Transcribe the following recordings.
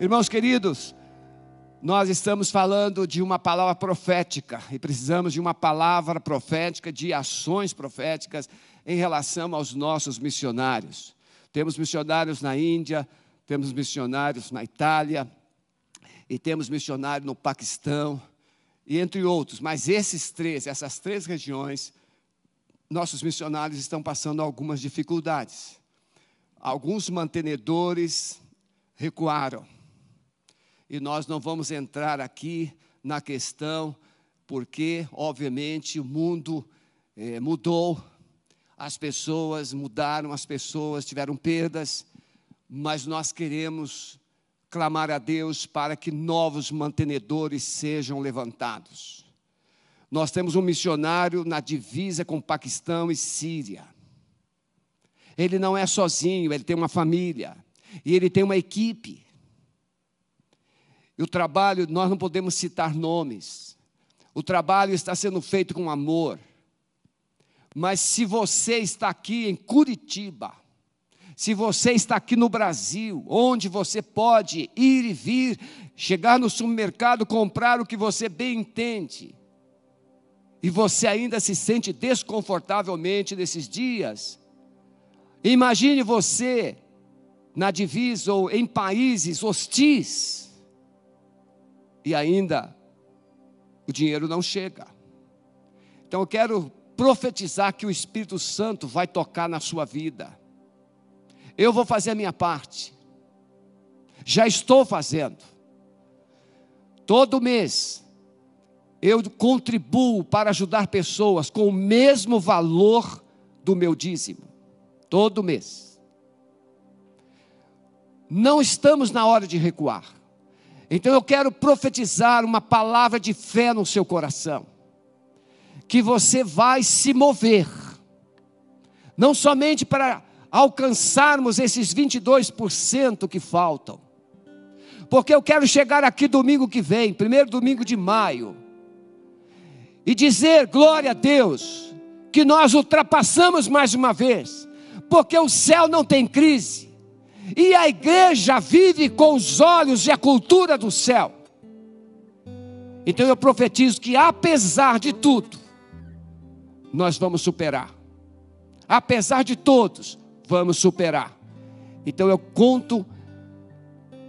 Irmãos queridos, nós estamos falando de uma palavra profética e precisamos de uma palavra profética, de ações proféticas em relação aos nossos missionários. Temos missionários na Índia, temos missionários na Itália, e temos missionário no Paquistão, e entre outros, mas esses três, essas três regiões, nossos missionários estão passando algumas dificuldades. Alguns mantenedores recuaram e nós não vamos entrar aqui na questão, porque, obviamente, o mundo eh, mudou, as pessoas mudaram, as pessoas tiveram perdas, mas nós queremos clamar a Deus para que novos mantenedores sejam levantados. Nós temos um missionário na divisa com Paquistão e Síria. Ele não é sozinho, ele tem uma família, e ele tem uma equipe. E o trabalho, nós não podemos citar nomes. O trabalho está sendo feito com amor. Mas se você está aqui em Curitiba, se você está aqui no Brasil, onde você pode ir e vir, chegar no supermercado, comprar o que você bem entende, e você ainda se sente desconfortavelmente nesses dias, imagine você na divisa ou em países hostis, e ainda o dinheiro não chega. Então eu quero profetizar que o Espírito Santo vai tocar na sua vida. Eu vou fazer a minha parte. Já estou fazendo. Todo mês eu contribuo para ajudar pessoas com o mesmo valor do meu dízimo. Todo mês. Não estamos na hora de recuar. Então eu quero profetizar uma palavra de fé no seu coração, que você vai se mover, não somente para alcançarmos esses 22% que faltam, porque eu quero chegar aqui domingo que vem, primeiro domingo de maio, e dizer glória a Deus, que nós ultrapassamos mais uma vez, porque o céu não tem crise, e a igreja vive com os olhos e a cultura do céu. Então eu profetizo que, apesar de tudo, nós vamos superar. Apesar de todos, vamos superar. Então eu conto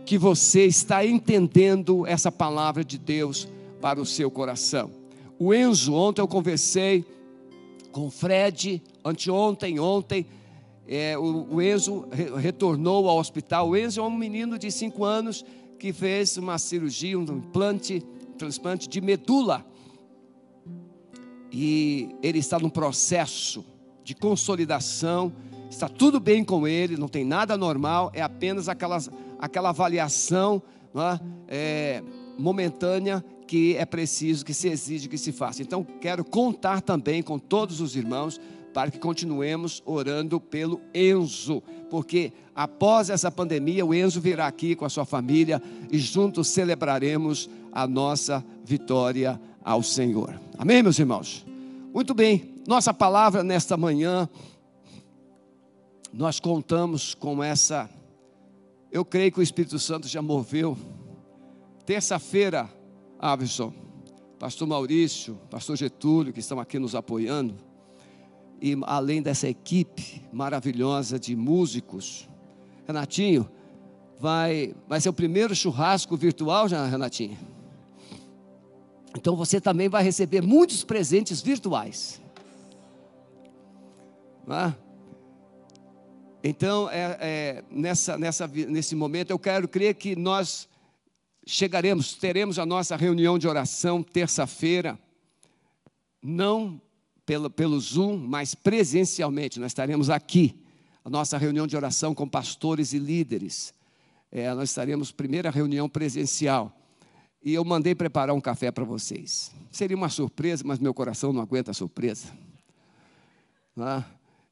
que você está entendendo essa palavra de Deus para o seu coração. O Enzo, ontem eu conversei com o Fred, anteontem, ontem, é, o, o, Enzo re, retornou ao hospital. O Enzo é um menino de 5 anos que fez uma cirurgia, um implante, transplante de medula. E ele está num processo de consolidação, está tudo bem com ele, não tem nada normal, é apenas aquelas, aquela avaliação é? É, momentânea que é preciso, que se exige que se faça. Então, quero contar também com todos os irmãos para que continuemos orando pelo Enzo, porque após essa pandemia, o Enzo virá aqui com a sua família e juntos celebraremos a nossa vitória ao Senhor. Amém, meus irmãos? Muito bem, nossa palavra nesta manhã, nós contamos com essa. Eu creio que o Espírito Santo já moveu. Terça-feira, Avison, Pastor Maurício, Pastor Getúlio, que estão aqui nos apoiando e além dessa equipe maravilhosa de músicos, Renatinho, vai, vai ser o primeiro churrasco virtual já, Renatinho? Então você também vai receber muitos presentes virtuais. É? Então, é, é, nessa, nessa, nesse momento, eu quero crer que nós chegaremos, teremos a nossa reunião de oração terça-feira, não pelo, pelo Zoom, mas presencialmente. Nós estaremos aqui, a nossa reunião de oração com pastores e líderes. É, nós estaremos, primeira reunião presencial. E eu mandei preparar um café para vocês. Seria uma surpresa, mas meu coração não aguenta a surpresa. É?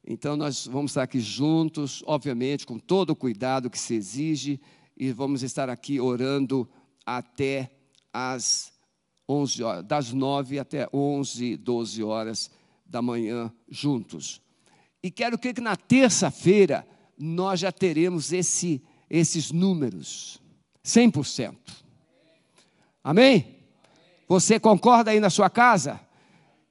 Então, nós vamos estar aqui juntos, obviamente, com todo o cuidado que se exige, e vamos estar aqui orando até as 11 horas, das 9 até 11, 12 horas da manhã juntos. E quero que na terça-feira nós já teremos esse, esses números. 100%. Amém? Você concorda aí na sua casa?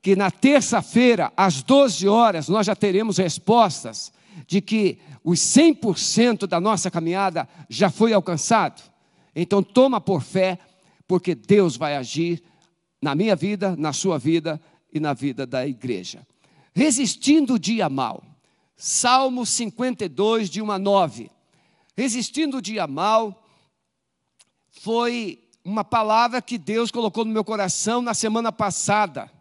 Que na terça-feira, às 12 horas, nós já teremos respostas de que os 100% da nossa caminhada já foi alcançado? Então, toma por fé, porque Deus vai agir na minha vida, na sua vida e na vida da igreja. Resistindo o dia mal. Salmo 52, de 1 a 9. Resistindo o dia mal foi uma palavra que Deus colocou no meu coração na semana passada.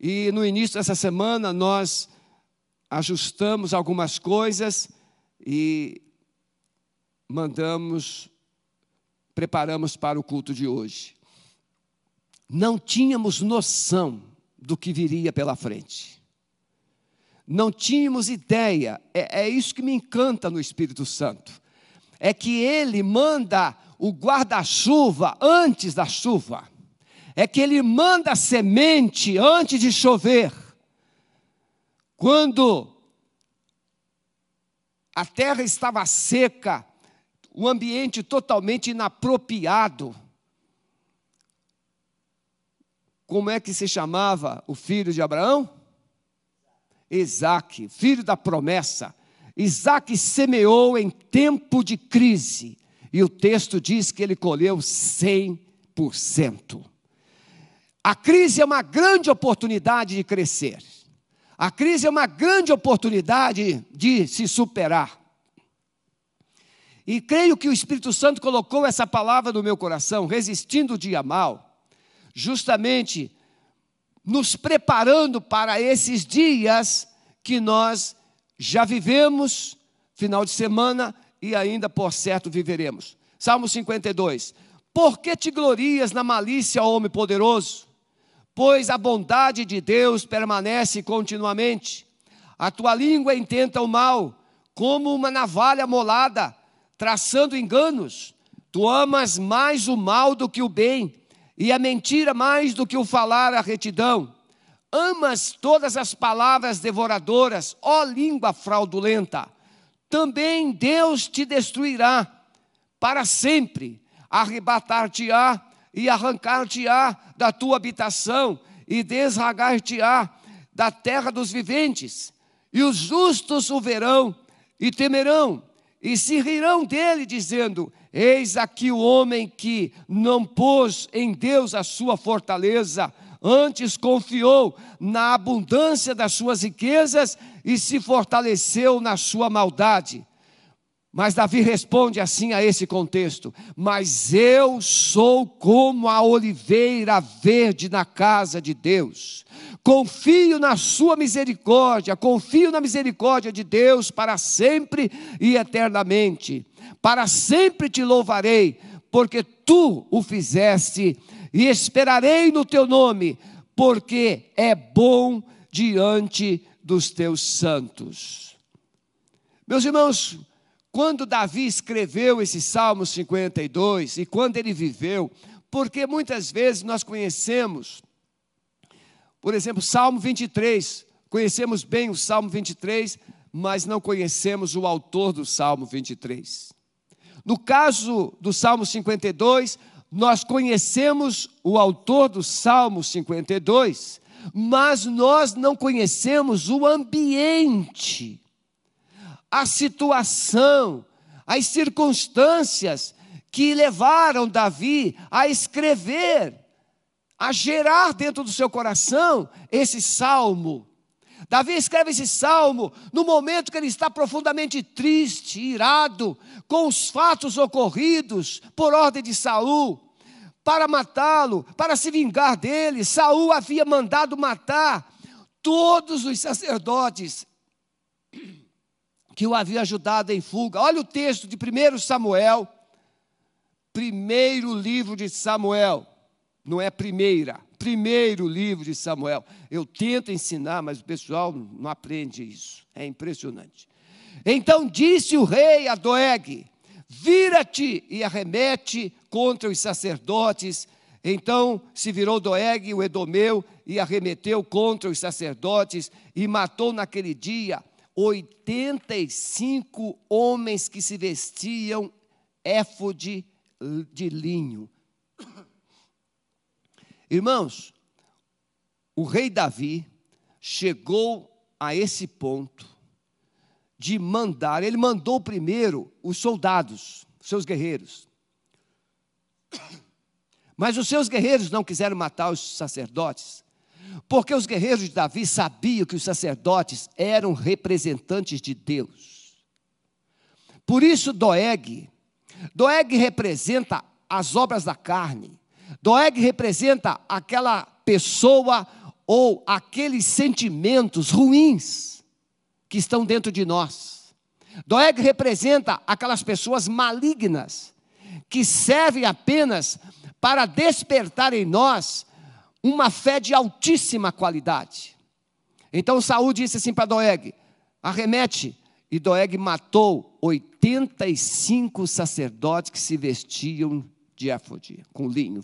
E no início dessa semana nós ajustamos algumas coisas e mandamos, preparamos para o culto de hoje. Não tínhamos noção do que viria pela frente. Não tínhamos ideia, é, é isso que me encanta no Espírito Santo, é que Ele manda o guarda-chuva antes da chuva, é que Ele manda a semente antes de chover. Quando a terra estava seca, o ambiente totalmente inapropriado. Como é que se chamava o filho de Abraão? Isaac, filho da promessa. Isaac semeou em tempo de crise, e o texto diz que ele colheu 100%. A crise é uma grande oportunidade de crescer. A crise é uma grande oportunidade de se superar. E creio que o Espírito Santo colocou essa palavra no meu coração, resistindo o dia mal, justamente nos preparando para esses dias que nós já vivemos, final de semana, e ainda por certo viveremos. Salmo 52. Por que te glorias na malícia, homem poderoso? Pois a bondade de Deus permanece continuamente. A tua língua intenta o mal, como uma navalha molada, traçando enganos. Tu amas mais o mal do que o bem, e a mentira mais do que o falar a retidão. Amas todas as palavras devoradoras, ó língua fraudulenta também Deus te destruirá para sempre, arrebatar-te-á e arrancar-te-á da tua habitação e desragar-te-á da terra dos viventes. E os justos o verão e temerão e se rirão dele, dizendo: Eis aqui o homem que não pôs em Deus a sua fortaleza, antes confiou na abundância das suas riquezas e se fortaleceu na sua maldade. Mas Davi responde assim a esse contexto: Mas eu sou como a oliveira verde na casa de Deus. Confio na sua misericórdia, confio na misericórdia de Deus para sempre e eternamente. Para sempre te louvarei, porque tu o fizeste e esperarei no teu nome, porque é bom diante dos teus santos. Meus irmãos, quando Davi escreveu esse Salmo 52 e quando ele viveu, porque muitas vezes nós conhecemos, por exemplo, Salmo 23, conhecemos bem o Salmo 23, mas não conhecemos o autor do Salmo 23. No caso do Salmo 52, nós conhecemos o autor do Salmo 52, mas nós não conhecemos o ambiente, a situação, as circunstâncias que levaram Davi a escrever, a gerar dentro do seu coração esse salmo. Davi escreve esse salmo no momento que ele está profundamente triste, irado com os fatos ocorridos por ordem de Saul para matá-lo, para se vingar dele. Saul havia mandado matar todos os sacerdotes que o haviam ajudado em fuga. Olha o texto de 1 Samuel, primeiro livro de Samuel, não é primeira, primeiro livro de Samuel. Eu tento ensinar, mas o pessoal não aprende isso. É impressionante. Então disse o rei a Doeg: Vira-te e arremete contra os sacerdotes. Então se virou Doeg, o Edomeu, e arremeteu contra os sacerdotes e matou naquele dia 85 homens que se vestiam éfode de linho. Irmãos, o rei Davi chegou a esse ponto de mandar, ele mandou primeiro os soldados, seus guerreiros. Mas os seus guerreiros não quiseram matar os sacerdotes, porque os guerreiros de Davi sabiam que os sacerdotes eram representantes de Deus. Por isso, Doeg, Doeg representa as obras da carne, Doeg representa aquela pessoa ou aqueles sentimentos ruins que estão dentro de nós. Doeg representa aquelas pessoas malignas que servem apenas para despertar em nós uma fé de altíssima qualidade. Então Saul disse assim para Doeg: arremete. E Doeg matou 85 sacerdotes que se vestiam de éfode, com linho.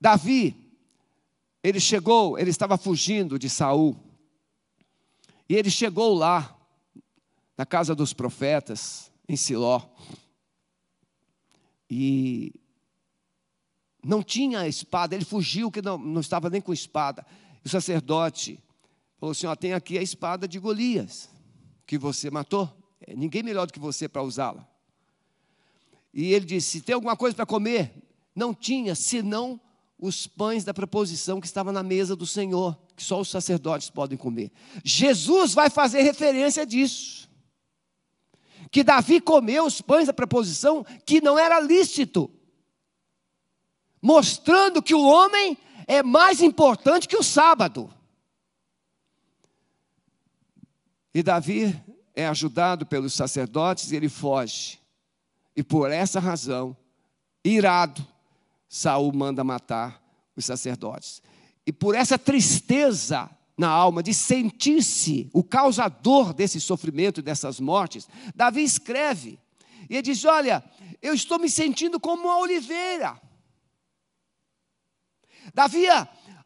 Davi, ele chegou, ele estava fugindo de Saul. E ele chegou lá, na casa dos profetas, em Siló. E não tinha espada, ele fugiu, que não, não estava nem com espada. E o sacerdote falou assim: ó, tem aqui a espada de Golias, que você matou. É, ninguém melhor do que você para usá-la. E ele disse: tem alguma coisa para comer? Não tinha, senão os pães da preposição que estava na mesa do Senhor, que só os sacerdotes podem comer. Jesus vai fazer referência disso. Que Davi comeu os pães da preposição que não era lícito mostrando que o homem é mais importante que o sábado. E Davi é ajudado pelos sacerdotes e ele foge. E por essa razão, irado, Saul manda matar os sacerdotes. E por essa tristeza na alma de sentir-se o causador desse sofrimento, dessas mortes, Davi escreve. E ele diz: Olha, eu estou me sentindo como uma oliveira Davi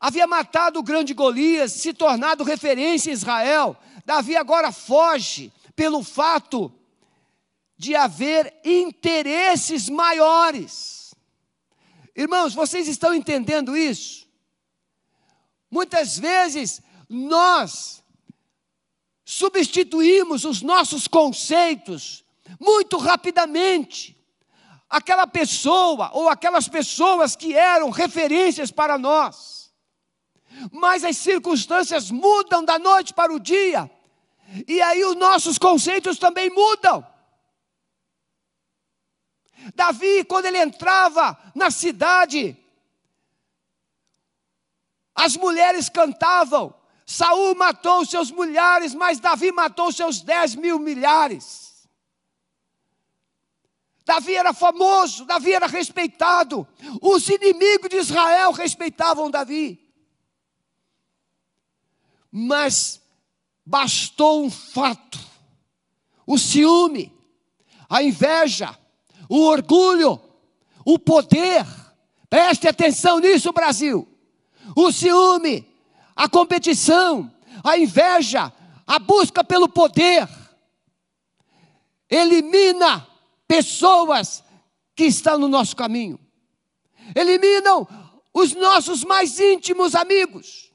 havia matado o grande Golias, se tornado referência em Israel. Davi agora foge pelo fato de haver interesses maiores. Irmãos, vocês estão entendendo isso? Muitas vezes nós substituímos os nossos conceitos muito rapidamente aquela pessoa ou aquelas pessoas que eram referências para nós. Mas as circunstâncias mudam da noite para o dia, e aí os nossos conceitos também mudam. Davi, quando ele entrava na cidade, as mulheres cantavam. Saul matou seus milhares, mas Davi matou seus dez mil milhares. Davi era famoso, Davi era respeitado. Os inimigos de Israel respeitavam Davi. Mas bastou um fato: o ciúme, a inveja, o orgulho, o poder. Preste atenção nisso, Brasil. O ciúme, a competição, a inveja, a busca pelo poder elimina pessoas que estão no nosso caminho, eliminam os nossos mais íntimos amigos.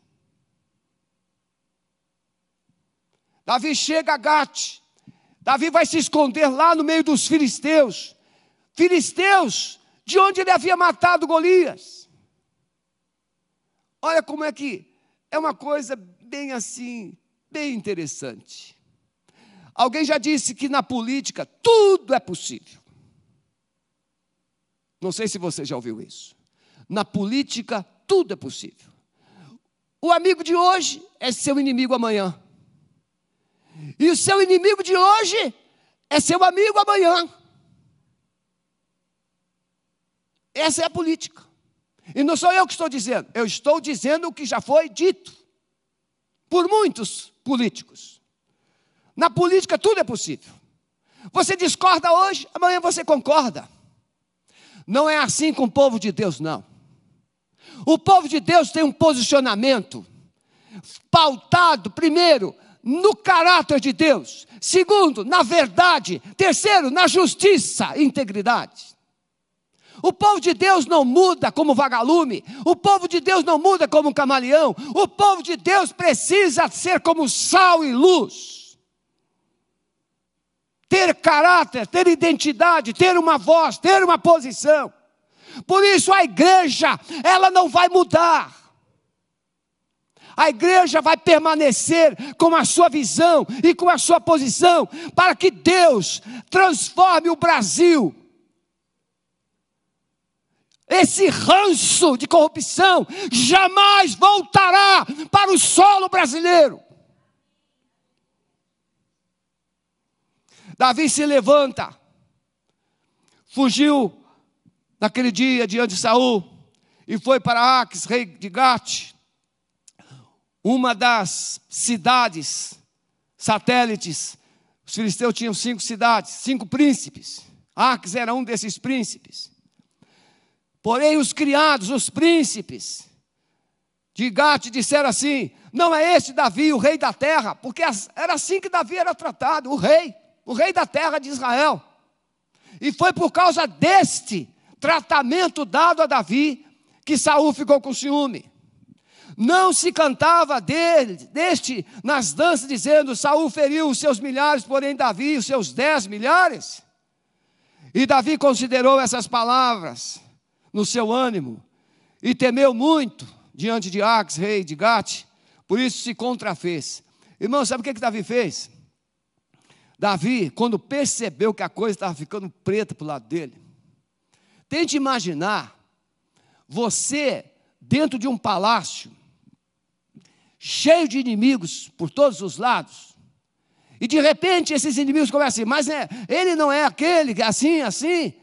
Davi chega a Gate, Davi vai se esconder lá no meio dos filisteus, filisteus de onde ele havia matado Golias. Olha como é que é uma coisa bem assim, bem interessante. Alguém já disse que na política tudo é possível. Não sei se você já ouviu isso. Na política tudo é possível. O amigo de hoje é seu inimigo amanhã. E o seu inimigo de hoje é seu amigo amanhã. Essa é a política. E não sou eu que estou dizendo, eu estou dizendo o que já foi dito por muitos políticos. Na política tudo é possível. Você discorda hoje, amanhã você concorda. Não é assim com o povo de Deus, não. O povo de Deus tem um posicionamento pautado, primeiro, no caráter de Deus. Segundo, na verdade. Terceiro, na justiça e integridade. O povo de Deus não muda como vagalume. O povo de Deus não muda como um camaleão. O povo de Deus precisa ser como sal e luz. Ter caráter, ter identidade, ter uma voz, ter uma posição. Por isso a igreja, ela não vai mudar. A igreja vai permanecer com a sua visão e com a sua posição, para que Deus transforme o Brasil esse ranço de corrupção jamais voltará para o solo brasileiro. Davi se levanta, fugiu naquele dia diante de Saul e foi para Aques, rei de Gate, uma das cidades satélites. Os filisteus tinham cinco cidades, cinco príncipes. Aques era um desses príncipes. Porém, os criados, os príncipes de Gate disseram assim: não é este Davi, o rei da terra, porque era assim que Davi era tratado, o rei, o rei da terra de Israel. E foi por causa deste tratamento dado a Davi que Saul ficou com ciúme. Não se cantava dele, deste nas danças, dizendo: Saul feriu os seus milhares, porém Davi os seus dez milhares. E Davi considerou essas palavras no seu ânimo e temeu muito diante de Ax, rei de Gate, por isso se contrafez. Irmão, sabe o que, que Davi fez? Davi, quando percebeu que a coisa estava ficando preta para o lado dele, tente imaginar você dentro de um palácio, cheio de inimigos por todos os lados, e de repente esses inimigos começam assim, mas é, ele não é aquele, que é assim, assim,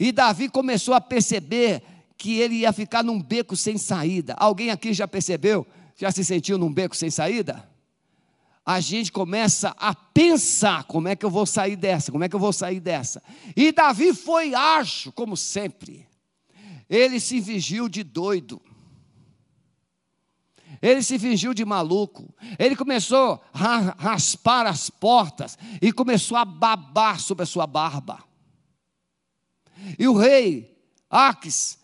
e Davi começou a perceber que ele ia ficar num beco sem saída. Alguém aqui já percebeu? Já se sentiu num beco sem saída? A gente começa a pensar: como é que eu vou sair dessa? Como é que eu vou sair dessa? E Davi foi ágil, como sempre. Ele se fingiu de doido. Ele se fingiu de maluco. Ele começou a raspar as portas e começou a babar sobre a sua barba. E o rei, Aques,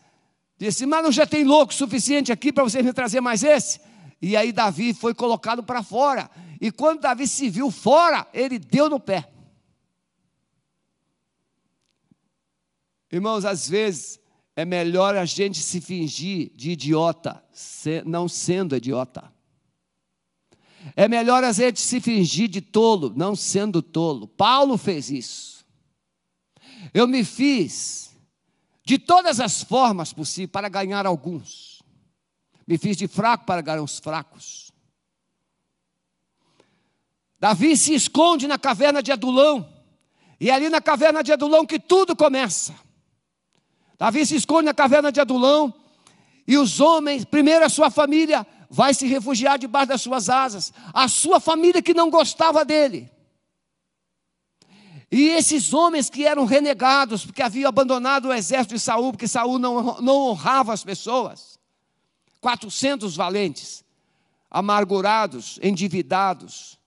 disse: Mas não já tem louco suficiente aqui para vocês me trazer mais esse? E aí Davi foi colocado para fora. E quando Davi se viu fora, ele deu no pé. Irmãos, às vezes é melhor a gente se fingir de idiota, não sendo idiota. É melhor a gente se fingir de tolo, não sendo tolo. Paulo fez isso. Eu me fiz de todas as formas possíveis para ganhar alguns. Me fiz de fraco para ganhar os fracos. Davi se esconde na caverna de Adulão. E é ali na caverna de Adulão que tudo começa. Davi se esconde na caverna de Adulão. E os homens, primeiro a sua família, vai se refugiar debaixo das suas asas. A sua família que não gostava dele. E esses homens que eram renegados, porque haviam abandonado o exército de Saul, porque Saul não, não honrava as pessoas. 400 valentes, amargurados, endividados,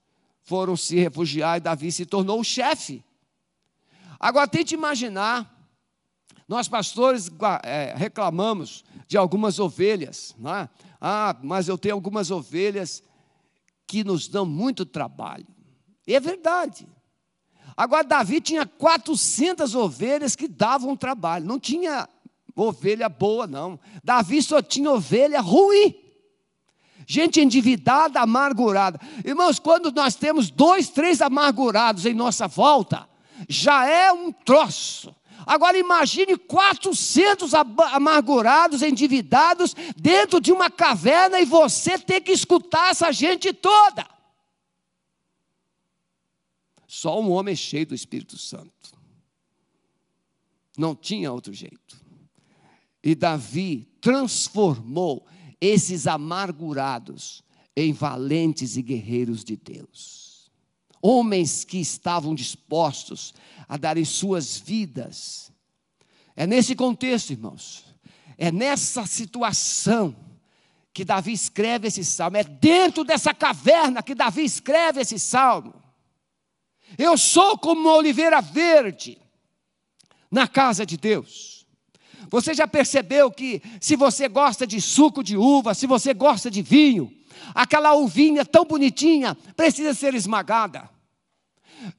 foram se refugiar e Davi se tornou o chefe. Agora tente imaginar, nós pastores é, reclamamos de algumas ovelhas, não é? Ah, mas eu tenho algumas ovelhas que nos dão muito trabalho. E é verdade. Agora, Davi tinha 400 ovelhas que davam trabalho, não tinha ovelha boa, não. Davi só tinha ovelha ruim. Gente endividada, amargurada. Irmãos, quando nós temos dois, três amargurados em nossa volta, já é um troço. Agora imagine 400 amargurados, endividados, dentro de uma caverna e você ter que escutar essa gente toda. Só um homem cheio do Espírito Santo. Não tinha outro jeito. E Davi transformou esses amargurados em valentes e guerreiros de Deus. Homens que estavam dispostos a darem suas vidas. É nesse contexto, irmãos, é nessa situação que Davi escreve esse salmo, é dentro dessa caverna que Davi escreve esse salmo. Eu sou como uma oliveira verde na casa de Deus. Você já percebeu que se você gosta de suco de uva, se você gosta de vinho, aquela uvinha tão bonitinha precisa ser esmagada.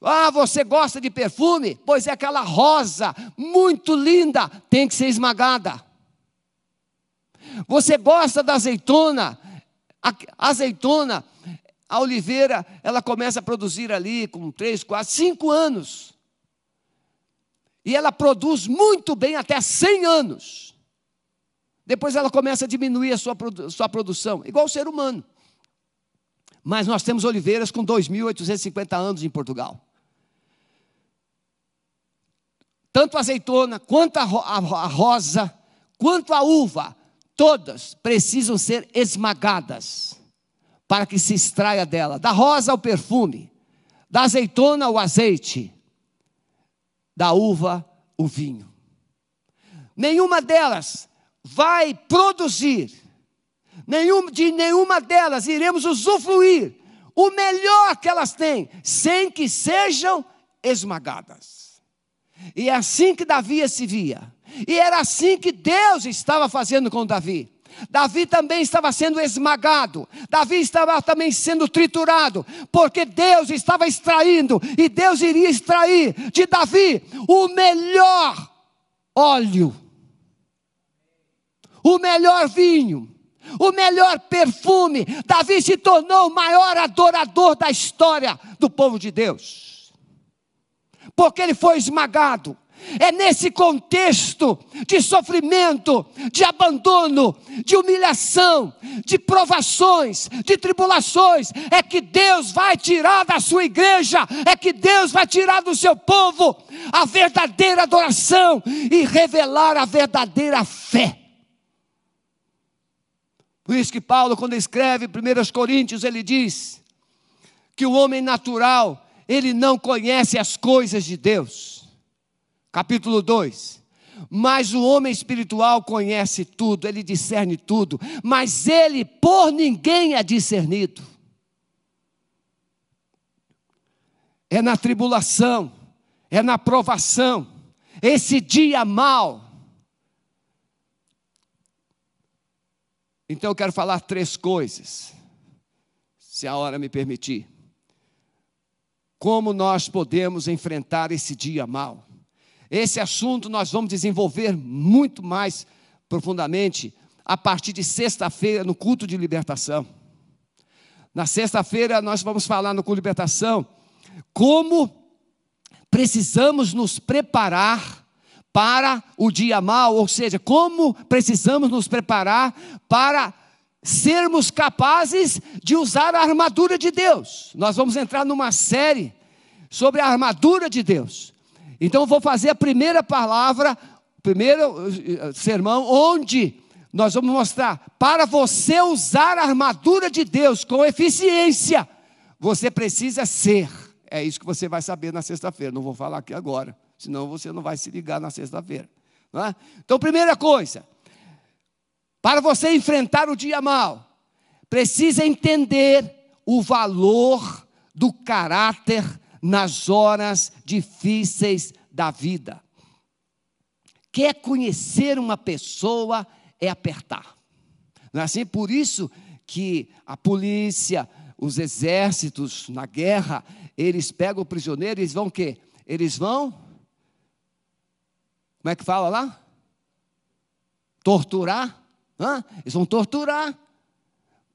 Ah, você gosta de perfume? Pois é aquela rosa muito linda, tem que ser esmagada. Você gosta da azeitona? A azeitona, a oliveira, ela começa a produzir ali com três, quatro, cinco anos. E ela produz muito bem até 100 anos. Depois ela começa a diminuir a sua, sua produção, igual o ser humano. Mas nós temos oliveiras com 2.850 anos em Portugal. Tanto a azeitona, quanto a, a, a rosa, quanto a uva, todas precisam ser esmagadas para que se extraia dela. Da rosa o perfume, da azeitona o azeite, da uva o vinho. Nenhuma delas vai produzir nenhum, de nenhuma delas iremos usufruir o melhor que elas têm, sem que sejam esmagadas. E é assim que Davi se via. E era assim que Deus estava fazendo com Davi. Davi também estava sendo esmagado, Davi estava também sendo triturado, porque Deus estava extraindo, e Deus iria extrair de Davi o melhor óleo, o melhor vinho, o melhor perfume. Davi se tornou o maior adorador da história do povo de Deus, porque ele foi esmagado. É nesse contexto de sofrimento, de abandono, de humilhação, de provações, de tribulações, é que Deus vai tirar da sua igreja, é que Deus vai tirar do seu povo a verdadeira adoração e revelar a verdadeira fé. Por isso que Paulo, quando escreve 1 Coríntios, ele diz que o homem natural, ele não conhece as coisas de Deus. Capítulo 2. Mas o homem espiritual conhece tudo, ele discerne tudo, mas ele por ninguém é discernido. É na tribulação, é na provação, esse dia mal, Então eu quero falar três coisas, se a hora me permitir. Como nós podemos enfrentar esse dia mal? Esse assunto nós vamos desenvolver muito mais profundamente a partir de sexta-feira no culto de libertação. Na sexta-feira nós vamos falar no culto de libertação como precisamos nos preparar para o dia mal, ou seja, como precisamos nos preparar para sermos capazes de usar a armadura de Deus. Nós vamos entrar numa série sobre a armadura de Deus. Então, vou fazer a primeira palavra, o primeiro eh, sermão, onde nós vamos mostrar para você usar a armadura de Deus com eficiência, você precisa ser. É isso que você vai saber na sexta-feira, não vou falar aqui agora senão você não vai se ligar na sexta-feira. É? Então, primeira coisa, para você enfrentar o dia mal, precisa entender o valor do caráter nas horas difíceis da vida. Quer conhecer uma pessoa é apertar. Não é assim? Por isso que a polícia, os exércitos na guerra, eles pegam o prisioneiro e eles vão o quê? Eles vão como é que fala lá? Torturar? Hã? Eles vão torturar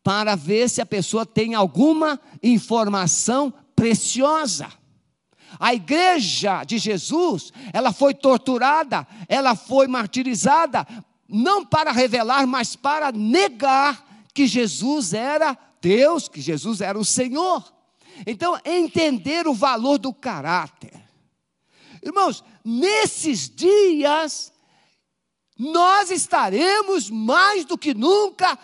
para ver se a pessoa tem alguma informação preciosa. A igreja de Jesus, ela foi torturada, ela foi martirizada, não para revelar, mas para negar que Jesus era Deus, que Jesus era o Senhor. Então, entender o valor do caráter. Irmãos, nesses dias, nós estaremos mais do que nunca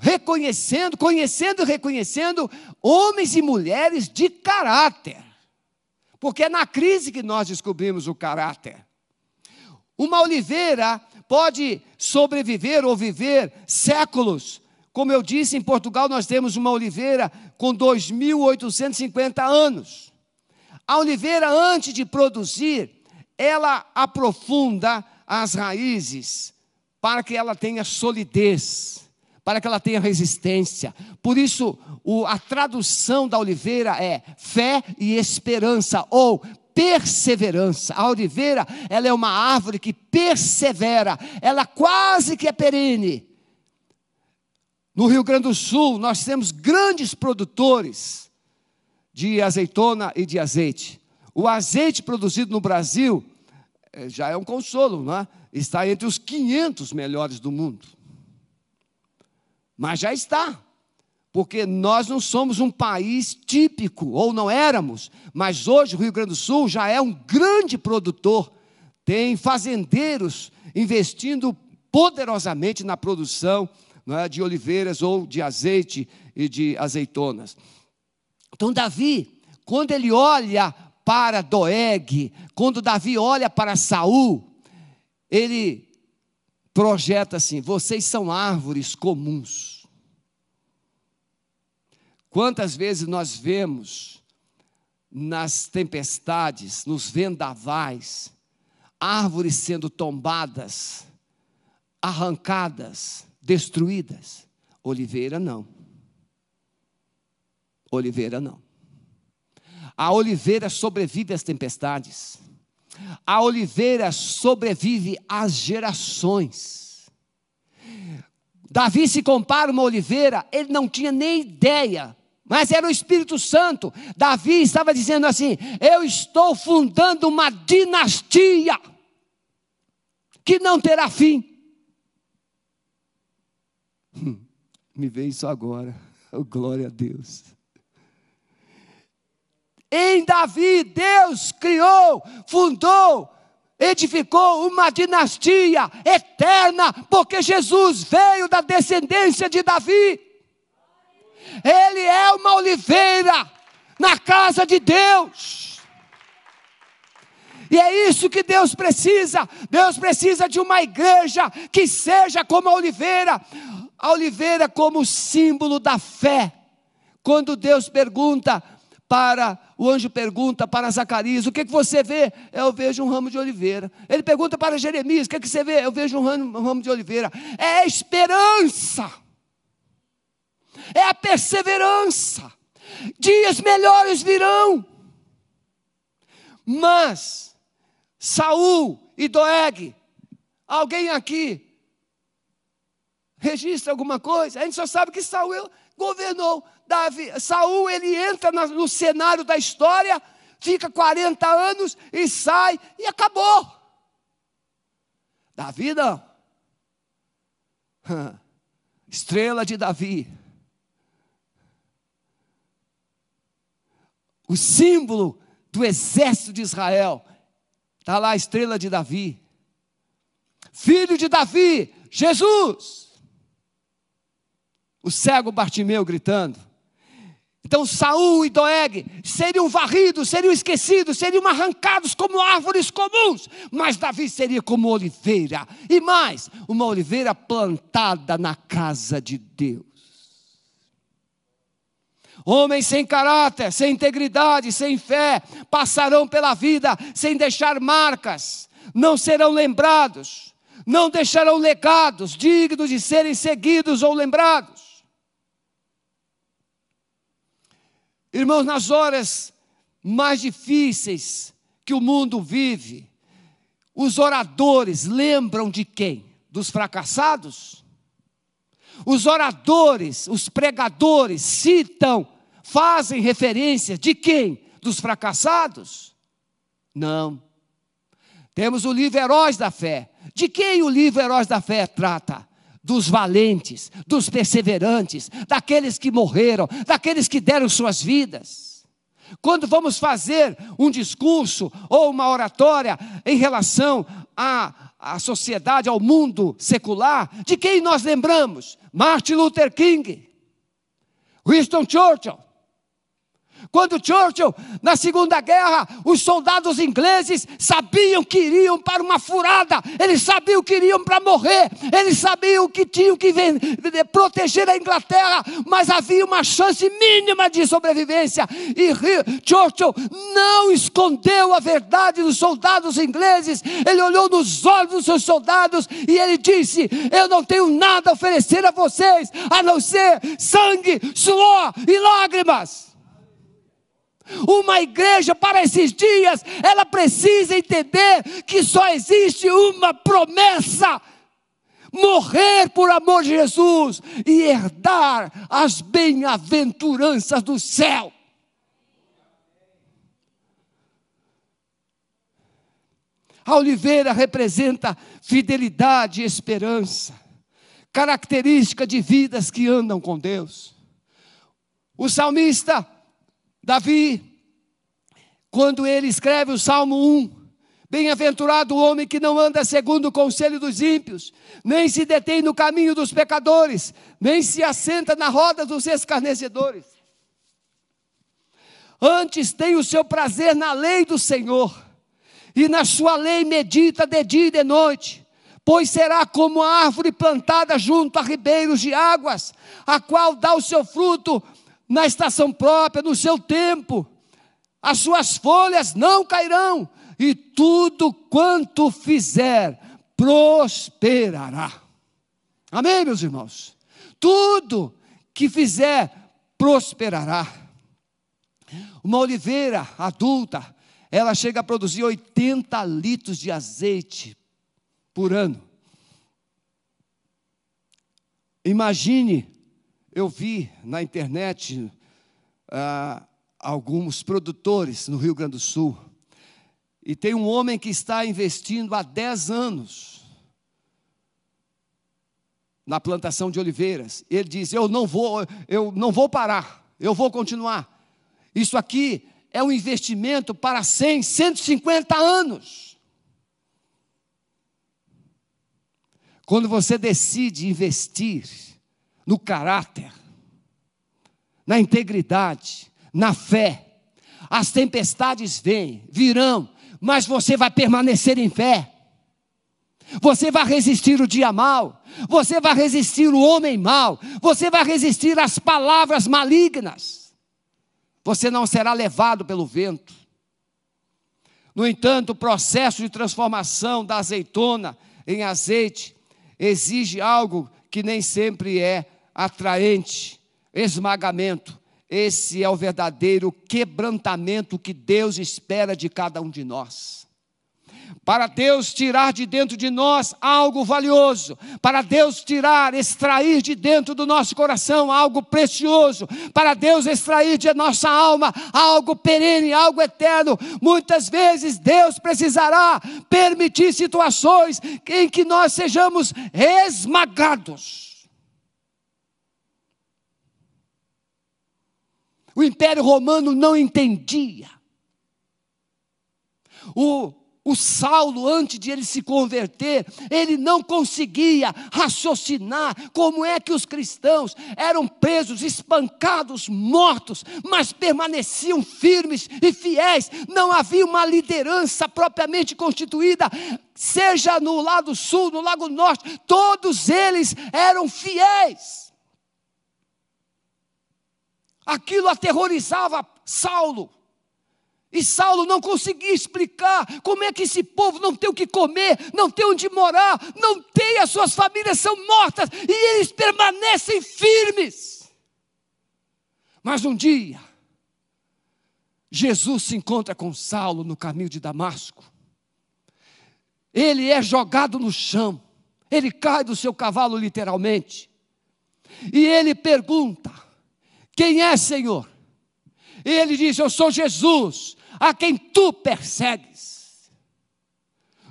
reconhecendo, conhecendo e reconhecendo homens e mulheres de caráter. Porque é na crise que nós descobrimos o caráter. Uma oliveira pode sobreviver ou viver séculos Como eu disse, em Portugal nós temos uma oliveira com 2.850 anos. A oliveira, antes de produzir, ela aprofunda as raízes para que ela tenha solidez, para que ela tenha resistência. Por isso, o, a tradução da oliveira é fé e esperança, ou perseverança. A oliveira, ela é uma árvore que persevera, ela quase que é perene. No Rio Grande do Sul, nós temos grandes produtores de azeitona e de azeite. O azeite produzido no Brasil eh, já é um consolo, não é? está entre os 500 melhores do mundo. Mas já está, porque nós não somos um país típico, ou não éramos, mas hoje o Rio Grande do Sul já é um grande produtor, tem fazendeiros investindo poderosamente na produção é, de oliveiras ou de azeite e de azeitonas. Então, Davi, quando ele olha para Doeg, quando Davi olha para Saul, ele projeta assim: vocês são árvores comuns. Quantas vezes nós vemos nas tempestades, nos vendavais, árvores sendo tombadas, arrancadas, destruídas? Oliveira não. Oliveira não. A oliveira sobrevive às tempestades. A oliveira sobrevive às gerações. Davi se compara uma oliveira, ele não tinha nem ideia, mas era o Espírito Santo. Davi estava dizendo assim: Eu estou fundando uma dinastia que não terá fim. Hum, me veio isso agora, oh, glória a Deus. Em Davi, Deus criou, fundou, edificou uma dinastia eterna, porque Jesus veio da descendência de Davi. Ele é uma oliveira na casa de Deus. E é isso que Deus precisa. Deus precisa de uma igreja que seja como a oliveira, a oliveira como símbolo da fé. Quando Deus pergunta para o anjo pergunta para Zacarias: O que, que você vê? Eu vejo um ramo de oliveira. Ele pergunta para Jeremias: O que, que você vê? Eu vejo um ramo, um ramo de oliveira. É a esperança, é a perseverança. Dias melhores virão. Mas, Saul e Doeg, alguém aqui registra alguma coisa? A gente só sabe que Saul governou Davi, Saul ele entra no cenário da história, fica 40 anos e sai e acabou. Davi não. Estrela de Davi. O símbolo do exército de Israel. Está lá a estrela de Davi. Filho de Davi, Jesus. O cego Bartimeu gritando. Então Saul e Doeg seriam varridos, seriam esquecidos, seriam arrancados como árvores comuns, mas Davi seria como oliveira, e mais, uma oliveira plantada na casa de Deus. Homens sem caráter, sem integridade, sem fé, passarão pela vida sem deixar marcas, não serão lembrados, não deixarão legados dignos de serem seguidos ou lembrados. Irmãos, nas horas mais difíceis que o mundo vive, os oradores lembram de quem? Dos fracassados? Os oradores, os pregadores citam, fazem referência de quem? Dos fracassados? Não. Temos o livro Heróis da Fé. De quem o livro Heróis da Fé trata? Dos valentes, dos perseverantes, daqueles que morreram, daqueles que deram suas vidas. Quando vamos fazer um discurso ou uma oratória em relação à, à sociedade, ao mundo secular, de quem nós lembramos? Martin Luther King, Winston Churchill, Quando Churchill, na Segunda Guerra, os soldados ingleses sabiam que iriam para uma furada, eles sabiam que iriam para morrer, eles sabiam que tinham que proteger a Inglaterra, mas havia uma chance mínima de sobrevivência. E Churchill não escondeu a verdade dos soldados ingleses, ele olhou nos olhos dos seus soldados e ele disse: Eu não tenho nada a oferecer a vocês a não ser sangue, suor e lágrimas. Uma igreja para esses dias, ela precisa entender que só existe uma promessa: morrer por amor de Jesus e herdar as bem-aventuranças do céu. A oliveira representa fidelidade e esperança, característica de vidas que andam com Deus. O salmista Davi, quando ele escreve o Salmo 1, Bem-aventurado o homem que não anda segundo o conselho dos ímpios, nem se detém no caminho dos pecadores, nem se assenta na roda dos escarnecedores. Antes tem o seu prazer na lei do Senhor, e na sua lei medita de dia e de noite, pois será como a árvore plantada junto a ribeiros de águas, a qual dá o seu fruto na estação própria, no seu tempo. As suas folhas não cairão, e tudo quanto fizer prosperará. Amém, meus irmãos? Tudo que fizer prosperará. Uma oliveira adulta, ela chega a produzir 80 litros de azeite por ano. Imagine eu vi na internet ah, alguns produtores no Rio Grande do Sul. E tem um homem que está investindo há 10 anos na plantação de oliveiras. Ele diz: "Eu não vou, eu não vou parar. Eu vou continuar. Isso aqui é um investimento para 100, 150 anos. Quando você decide investir no caráter, na integridade, na fé. As tempestades vêm, virão, mas você vai permanecer em fé. Você vai resistir o dia mal, você vai resistir o homem mal, você vai resistir às palavras malignas. Você não será levado pelo vento. No entanto, o processo de transformação da azeitona em azeite exige algo que nem sempre é atraente, esmagamento. Esse é o verdadeiro quebrantamento que Deus espera de cada um de nós. Para Deus tirar de dentro de nós algo valioso, para Deus tirar, extrair de dentro do nosso coração algo precioso, para Deus extrair de nossa alma algo perene, algo eterno, muitas vezes Deus precisará permitir situações em que nós sejamos esmagados. O Império Romano não entendia. O, o Saulo, antes de ele se converter, ele não conseguia raciocinar como é que os cristãos eram presos, espancados, mortos, mas permaneciam firmes e fiéis. Não havia uma liderança propriamente constituída, seja no lado sul, no lado norte, todos eles eram fiéis. Aquilo aterrorizava Saulo. E Saulo não conseguia explicar como é que esse povo não tem o que comer, não tem onde morar, não tem, as suas famílias são mortas e eles permanecem firmes. Mas um dia, Jesus se encontra com Saulo no caminho de Damasco. Ele é jogado no chão, ele cai do seu cavalo literalmente. E ele pergunta: quem é, Senhor? E ele diz: Eu sou Jesus, a quem tu persegues.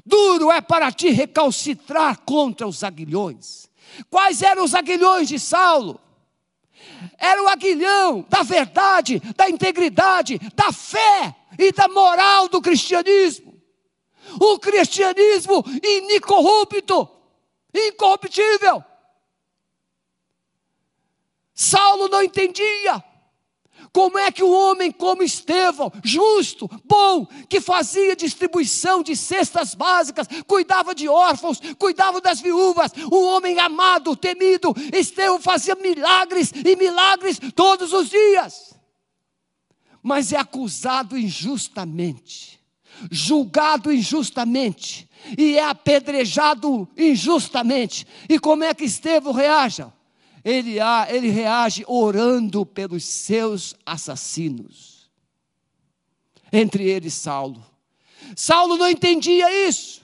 Duro é para ti recalcitrar contra os aguilhões. Quais eram os aguilhões de Saulo? Era o aguilhão da verdade, da integridade, da fé e da moral do cristianismo. O cristianismo incorrupto, incorruptível. Saulo não entendia Como é que um homem como Estevão, justo, bom, que fazia distribuição de cestas básicas, cuidava de órfãos, cuidava das viúvas, um homem amado, temido, Estevão fazia milagres e milagres todos os dias. Mas é acusado injustamente, julgado injustamente e é apedrejado injustamente. E como é que Estevão reage? Ele, ele reage orando pelos seus assassinos. Entre eles, Saulo. Saulo não entendia isso.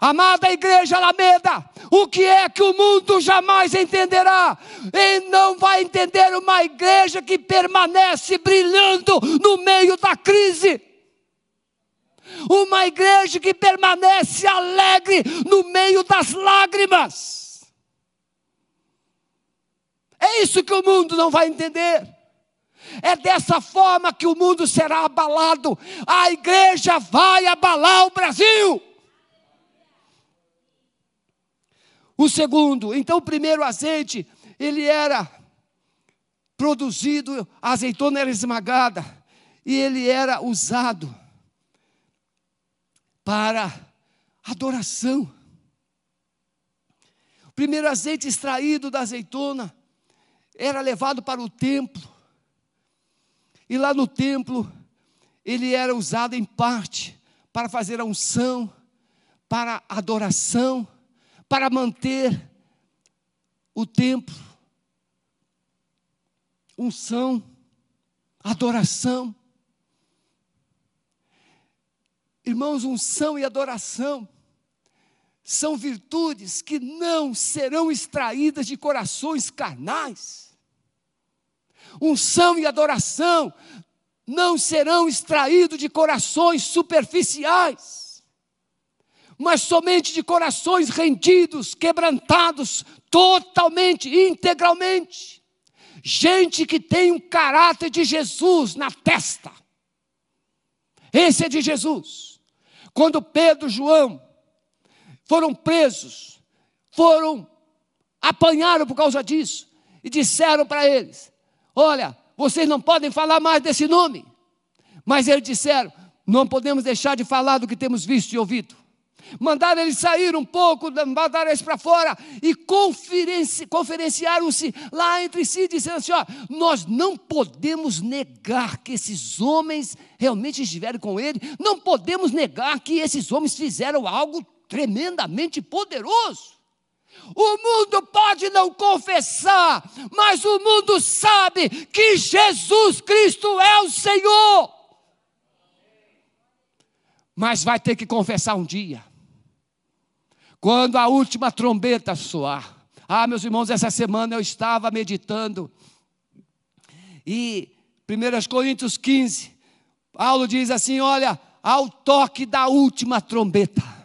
Amada igreja Alameda, o que é que o mundo jamais entenderá? Ele não vai entender uma igreja que permanece brilhando no meio da crise. Uma igreja que permanece alegre no meio das lágrimas. É isso que o mundo não vai entender. É dessa forma que o mundo será abalado. A igreja vai abalar o Brasil. O segundo, então o primeiro azeite, ele era produzido, a azeitona era esmagada, e ele era usado para adoração. O primeiro azeite extraído da azeitona era levado para o templo. E lá no templo, ele era usado em parte para fazer a unção, para adoração, para manter o templo. Unção, adoração. Irmãos, unção e adoração são virtudes que não serão extraídas de corações carnais. Unção e adoração não serão extraídos de corações superficiais, mas somente de corações rendidos, quebrantados, totalmente, integralmente. Gente que tem um caráter de Jesus na testa. Esse é de Jesus. Quando Pedro, João, foram presos, foram, apanharam por causa disso, e disseram para eles: Olha, vocês não podem falar mais desse nome. Mas eles disseram: Não podemos deixar de falar do que temos visto e ouvido. Mandaram eles sair um pouco, mandaram eles para fora e conferenci, conferenciaram-se lá entre si, dizendo assim: ó, nós não podemos negar que esses homens realmente estiveram com ele, não podemos negar que esses homens fizeram algo tremendamente poderoso. O mundo pode não confessar, mas o mundo sabe que Jesus Cristo é o Senhor. Mas vai ter que confessar um dia. Quando a última trombeta soar. Ah, meus irmãos, essa semana eu estava meditando. E 1 Coríntios 15, Paulo diz assim: olha, ao toque da última trombeta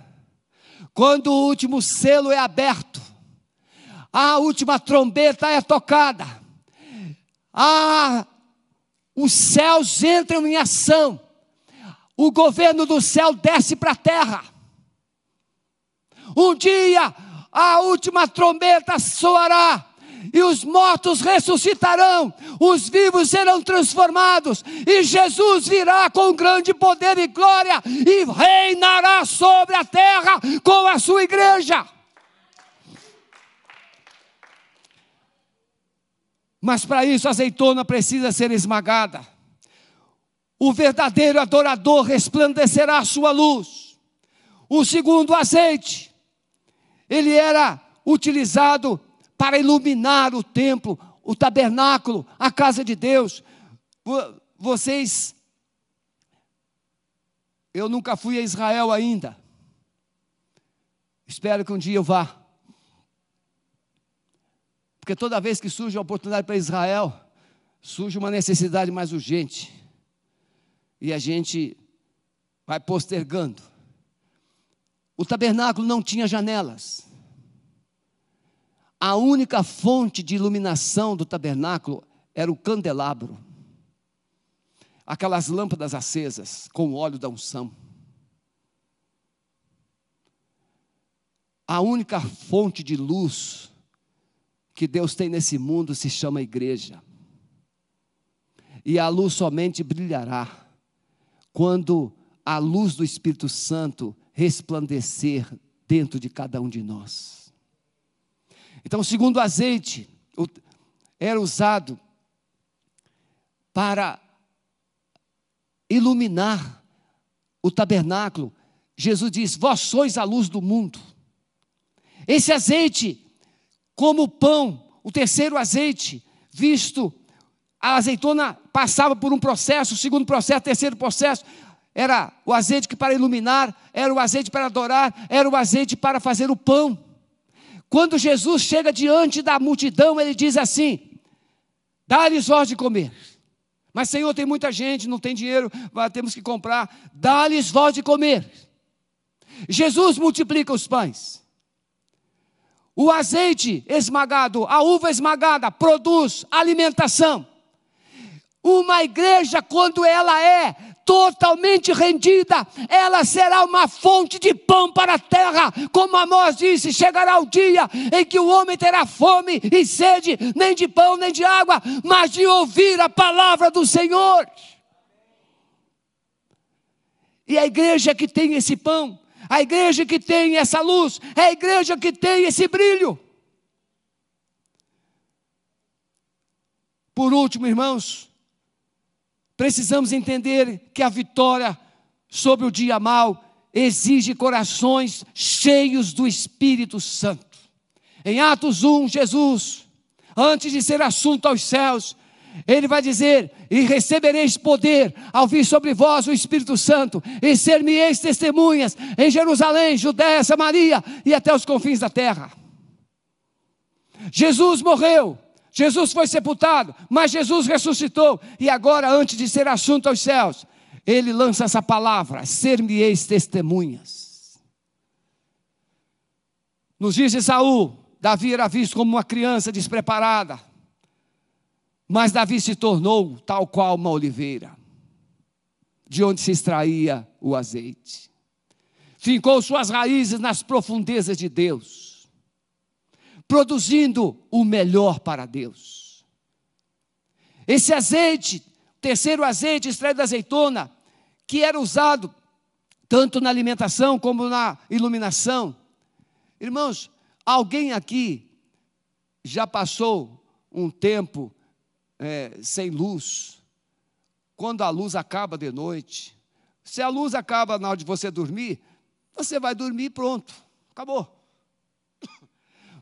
quando o último selo é aberto, a última trombeta é tocada, a, os céus entram em ação, o governo do céu desce para a terra. Um dia a última trombeta soará, e os mortos ressuscitarão, os vivos serão transformados, e Jesus virá com grande poder e glória e reinará sobre a terra com a sua igreja. Mas para isso a azeitona precisa ser esmagada. O verdadeiro adorador resplandecerá a sua luz. O segundo azeite, ele era utilizado para iluminar o templo, o tabernáculo, a casa de Deus. Vocês, eu nunca fui a Israel ainda. Espero que um dia eu vá. Porque toda vez que surge a oportunidade para Israel, surge uma necessidade mais urgente. E a gente vai postergando. O tabernáculo não tinha janelas. A única fonte de iluminação do tabernáculo era o candelabro. Aquelas lâmpadas acesas com o óleo da unção. A única fonte de luz que Deus tem nesse mundo se chama igreja. e a luz somente brilhará quando a luz do Espírito Santo resplandecer dentro de cada um de nós. Então, segundo o azeite era usado para iluminar o tabernáculo, Jesus diz: Vós sois a luz do mundo. Esse azeite, como o pão, o terceiro azeite, visto, a azeitona passava por um processo, segundo processo, terceiro processo, era o azeite que para iluminar, era o azeite para adorar, era o azeite para fazer o pão. Quando Jesus chega diante da multidão, ele diz assim: Dá-lhes voz de comer. Mas, Senhor, tem muita gente, não tem dinheiro, temos que comprar. Dá-lhes voz de comer. Jesus multiplica os pães. O azeite esmagado, a uva esmagada, produz alimentação. Uma igreja, quando ela é totalmente rendida, ela será uma fonte de pão para a terra. Como Amós disse: chegará o dia em que o homem terá fome e sede, nem de pão, nem de água, mas de ouvir a palavra do Senhor. E a igreja que tem esse pão, a igreja que tem essa luz, é a igreja que tem esse brilho. Por último, irmãos, Precisamos entender que a vitória sobre o dia mal exige corações cheios do Espírito Santo. Em Atos 1, Jesus, antes de ser assunto aos céus, ele vai dizer: E recebereis poder ao vir sobre vós o Espírito Santo, e ser-me-eis testemunhas em Jerusalém, Judéia, Samaria e até os confins da terra. Jesus morreu Jesus foi sepultado, mas Jesus ressuscitou, e agora, antes de ser assunto aos céus, ele lança essa palavra: ser-me-eis testemunhas. Nos de Saul, Davi era visto como uma criança despreparada, mas Davi se tornou tal qual uma oliveira, de onde se extraía o azeite. Fincou suas raízes nas profundezas de Deus produzindo o melhor para Deus. Esse azeite, terceiro azeite extraído da azeitona, que era usado tanto na alimentação como na iluminação. Irmãos, alguém aqui já passou um tempo é, sem luz? Quando a luz acaba de noite, se a luz acaba na hora de você dormir, você vai dormir pronto, acabou.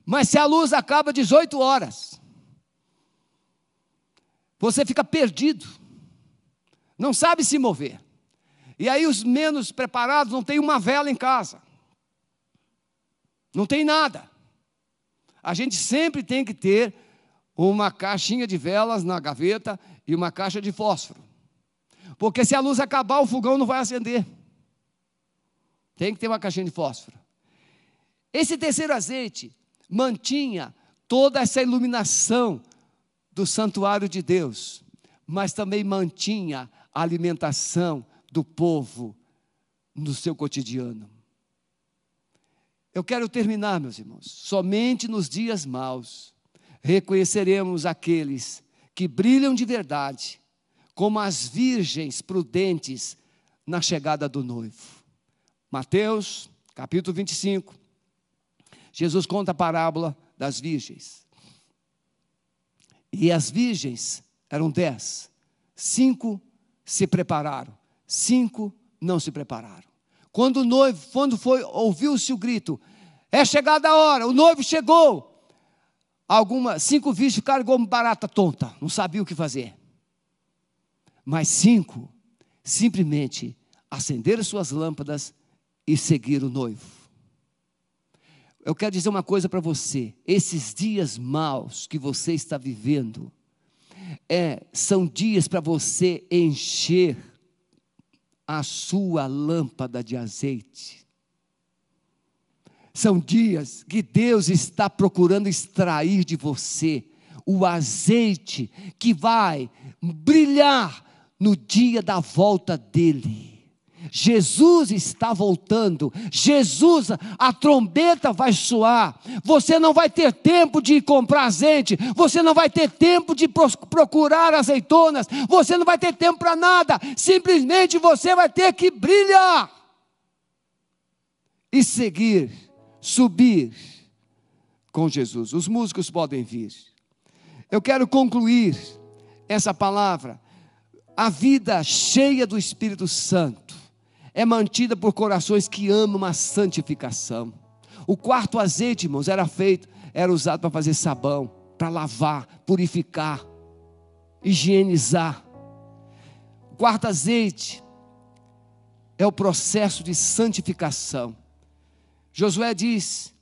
Mas se a luz acaba às 18 horas, você fica perdido, não sabe se mover. E aí os menos preparados não têm uma vela em casa, não tem nada. A gente sempre tem que ter uma caixinha de velas na gaveta e uma caixa de fósforo. Porque se a luz acabar, o fogão não vai acender. Tem que ter uma caixinha de fósforo. Esse terceiro azeite mantinha toda essa iluminação do santuário de Deus, mas também mantinha a alimentação do povo no seu cotidiano. Eu quero terminar, meus irmãos. Somente nos dias maus reconheceremos aqueles que brilham de verdade, como as virgens prudentes na chegada do noivo. Mateus, capítulo 25, Jesus conta a parábola das virgens. E as virgens eram dez. Cinco se prepararam, cinco não se prepararam. Quando o noivo, quando foi, ouviu-se o grito, é chegada a hora, o noivo chegou. Algumas, cinco virgens ficaram como barata tonta, não sabiam o que fazer. Mas cinco simplesmente acenderam suas lâmpadas e seguiram o noivo. Eu quero dizer uma coisa para você: esses dias maus que você está vivendo, é, são dias para você encher a sua lâmpada de azeite. São dias que Deus está procurando extrair de você o azeite que vai brilhar no dia da volta dele. Jesus está voltando. Jesus, a trombeta vai soar. Você não vai ter tempo de comprar azeite. Você não vai ter tempo de procurar azeitonas. Você não vai ter tempo para nada. Simplesmente você vai ter que brilhar e seguir, subir com Jesus. Os músicos podem vir. Eu quero concluir essa palavra. A vida cheia do Espírito Santo é mantida por corações que amam a santificação. O quarto azeite, irmãos, era feito, era usado para fazer sabão, para lavar, purificar, higienizar. O quarto azeite é o processo de santificação. Josué diz: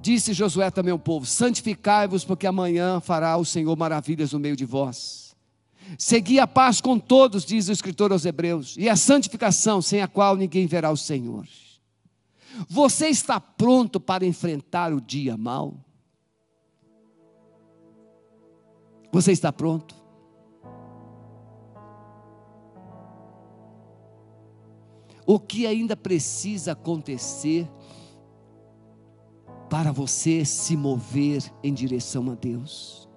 Disse Josué também ao povo: Santificai-vos, porque amanhã fará o Senhor maravilhas no meio de vós. Segui a paz com todos, diz o escritor aos Hebreus, e a santificação, sem a qual ninguém verá o Senhor. Você está pronto para enfrentar o dia mal? Você está pronto? O que ainda precisa acontecer para você se mover em direção a Deus.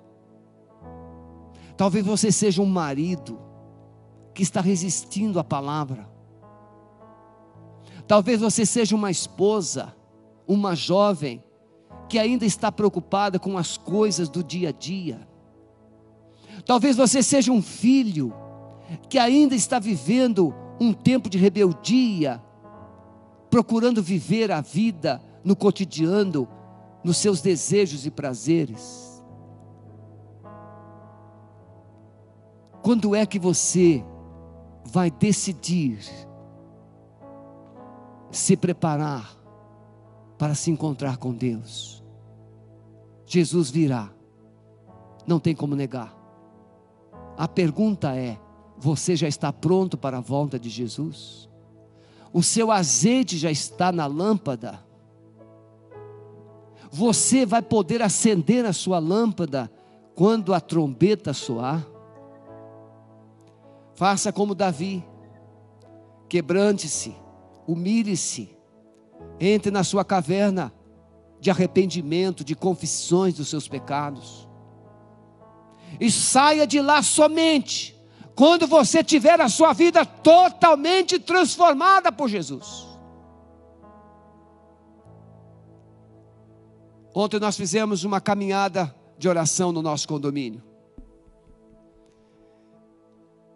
Talvez você seja um marido que está resistindo à palavra. Talvez você seja uma esposa, uma jovem que ainda está preocupada com as coisas do dia a dia. Talvez você seja um filho que ainda está vivendo um tempo de rebeldia, procurando viver a vida no cotidiano, nos seus desejos e prazeres? Quando é que você vai decidir se preparar para se encontrar com Deus? Jesus virá, não tem como negar. A pergunta é: você já está pronto para a volta de Jesus? O seu azeite já está na lâmpada? Você vai poder acender a sua lâmpada quando a trombeta soar. Faça como Davi, quebrante-se, humilhe-se, entre na sua caverna de arrependimento, de confissões dos seus pecados, e saia de lá somente quando você tiver a sua vida totalmente transformada por Jesus. Ontem nós fizemos uma caminhada de oração no nosso condomínio.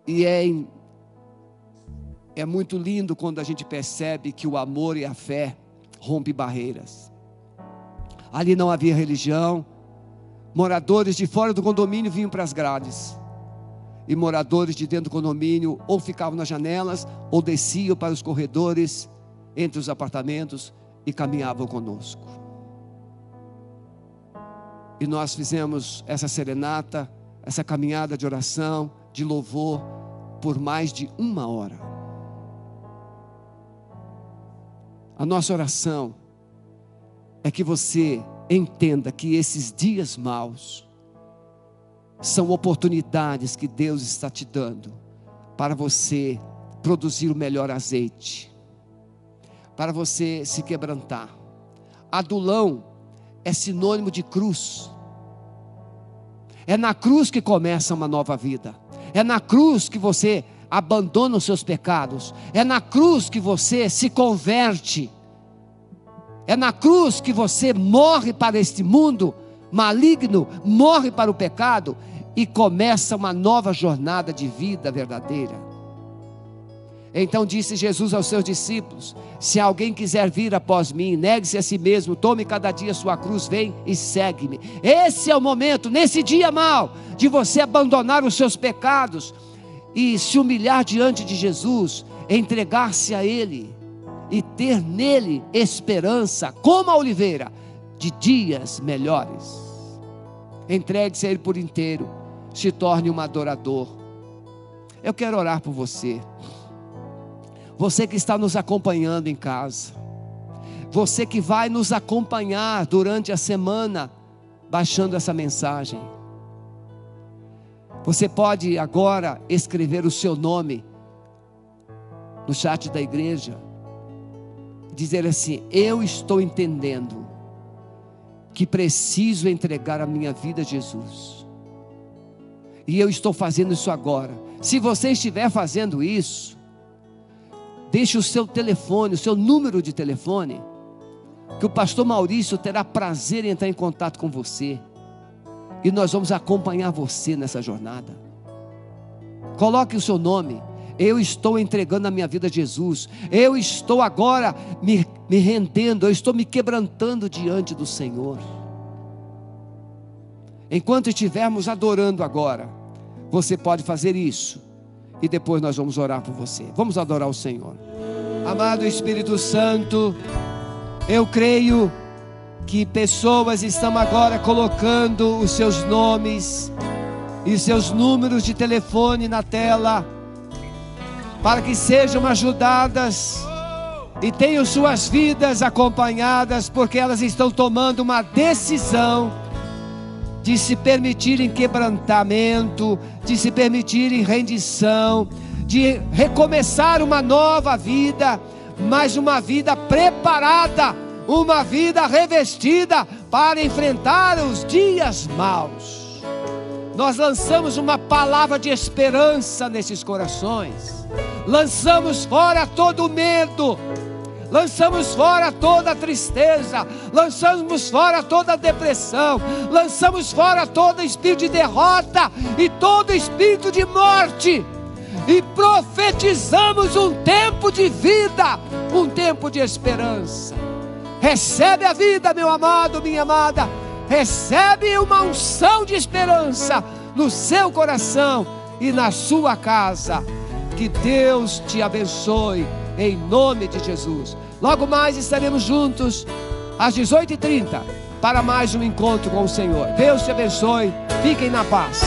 E é, é muito lindo quando a gente percebe que o amor e a fé rompe barreiras. Ali não havia religião. Moradores de fora do condomínio vinham para as grades. E moradores de dentro do condomínio ou ficavam nas janelas ou desciam para os corredores entre os apartamentos e caminhavam conosco. E nós fizemos essa serenata, essa caminhada de oração, de louvor, por mais de uma hora. A nossa oração é que você entenda que esses dias maus são oportunidades que Deus está te dando para você produzir o melhor azeite, para você se quebrantar. Adulão é sinônimo de cruz. É na cruz que começa uma nova vida. É na cruz que você abandona os seus pecados. É na cruz que você se converte. É na cruz que você morre para este mundo maligno, morre para o pecado e começa uma nova jornada de vida verdadeira. Então disse Jesus aos seus discípulos: Se alguém quiser vir após mim, negue-se a si mesmo, tome cada dia sua cruz, vem e segue-me. Esse é o momento, nesse dia mal, de você abandonar os seus pecados e se humilhar diante de Jesus, entregar-se a Ele e ter nele esperança, como a oliveira, de dias melhores. Entregue-se a Ele por inteiro, se torne um adorador. Eu quero orar por você. Você que está nos acompanhando em casa, você que vai nos acompanhar durante a semana, baixando essa mensagem. Você pode agora escrever o seu nome no chat da igreja, dizer assim: Eu estou entendendo que preciso entregar a minha vida a Jesus, e eu estou fazendo isso agora. Se você estiver fazendo isso, deixe o seu telefone, o seu número de telefone, que o pastor Maurício terá prazer em entrar em contato com você, e nós vamos acompanhar você nessa jornada. Coloque o seu nome. Eu estou entregando a minha vida a Jesus. Eu estou agora me, me rendendo. Eu estou me quebrantando diante do Senhor. Enquanto estivermos adorando agora, você pode fazer isso. E depois nós vamos orar por você. Vamos adorar o Senhor. Amado Espírito Santo, eu creio que pessoas estão agora colocando os seus nomes e seus números de telefone na tela para que sejam ajudadas e tenham suas vidas acompanhadas, porque elas estão tomando uma decisão de se permitirem quebrantamento, de se permitirem rendição, de recomeçar uma nova vida, mas uma vida preparada, uma vida revestida para enfrentar os dias maus. Nós lançamos uma palavra de esperança nesses corações lançamos fora todo medo, lançamos fora toda tristeza, lançamos fora toda depressão, lançamos fora todo espírito de derrota e todo espírito de morte, e profetizamos um tempo de vida, um tempo de esperança. Recebe a vida, meu amado, minha amada, recebe uma unção de esperança no seu coração e na sua casa. Que Deus te abençoe, em nome de Jesus. Logo mais estaremos juntos, às 18h30, para mais um encontro com o Senhor. Deus te abençoe, fiquem na paz.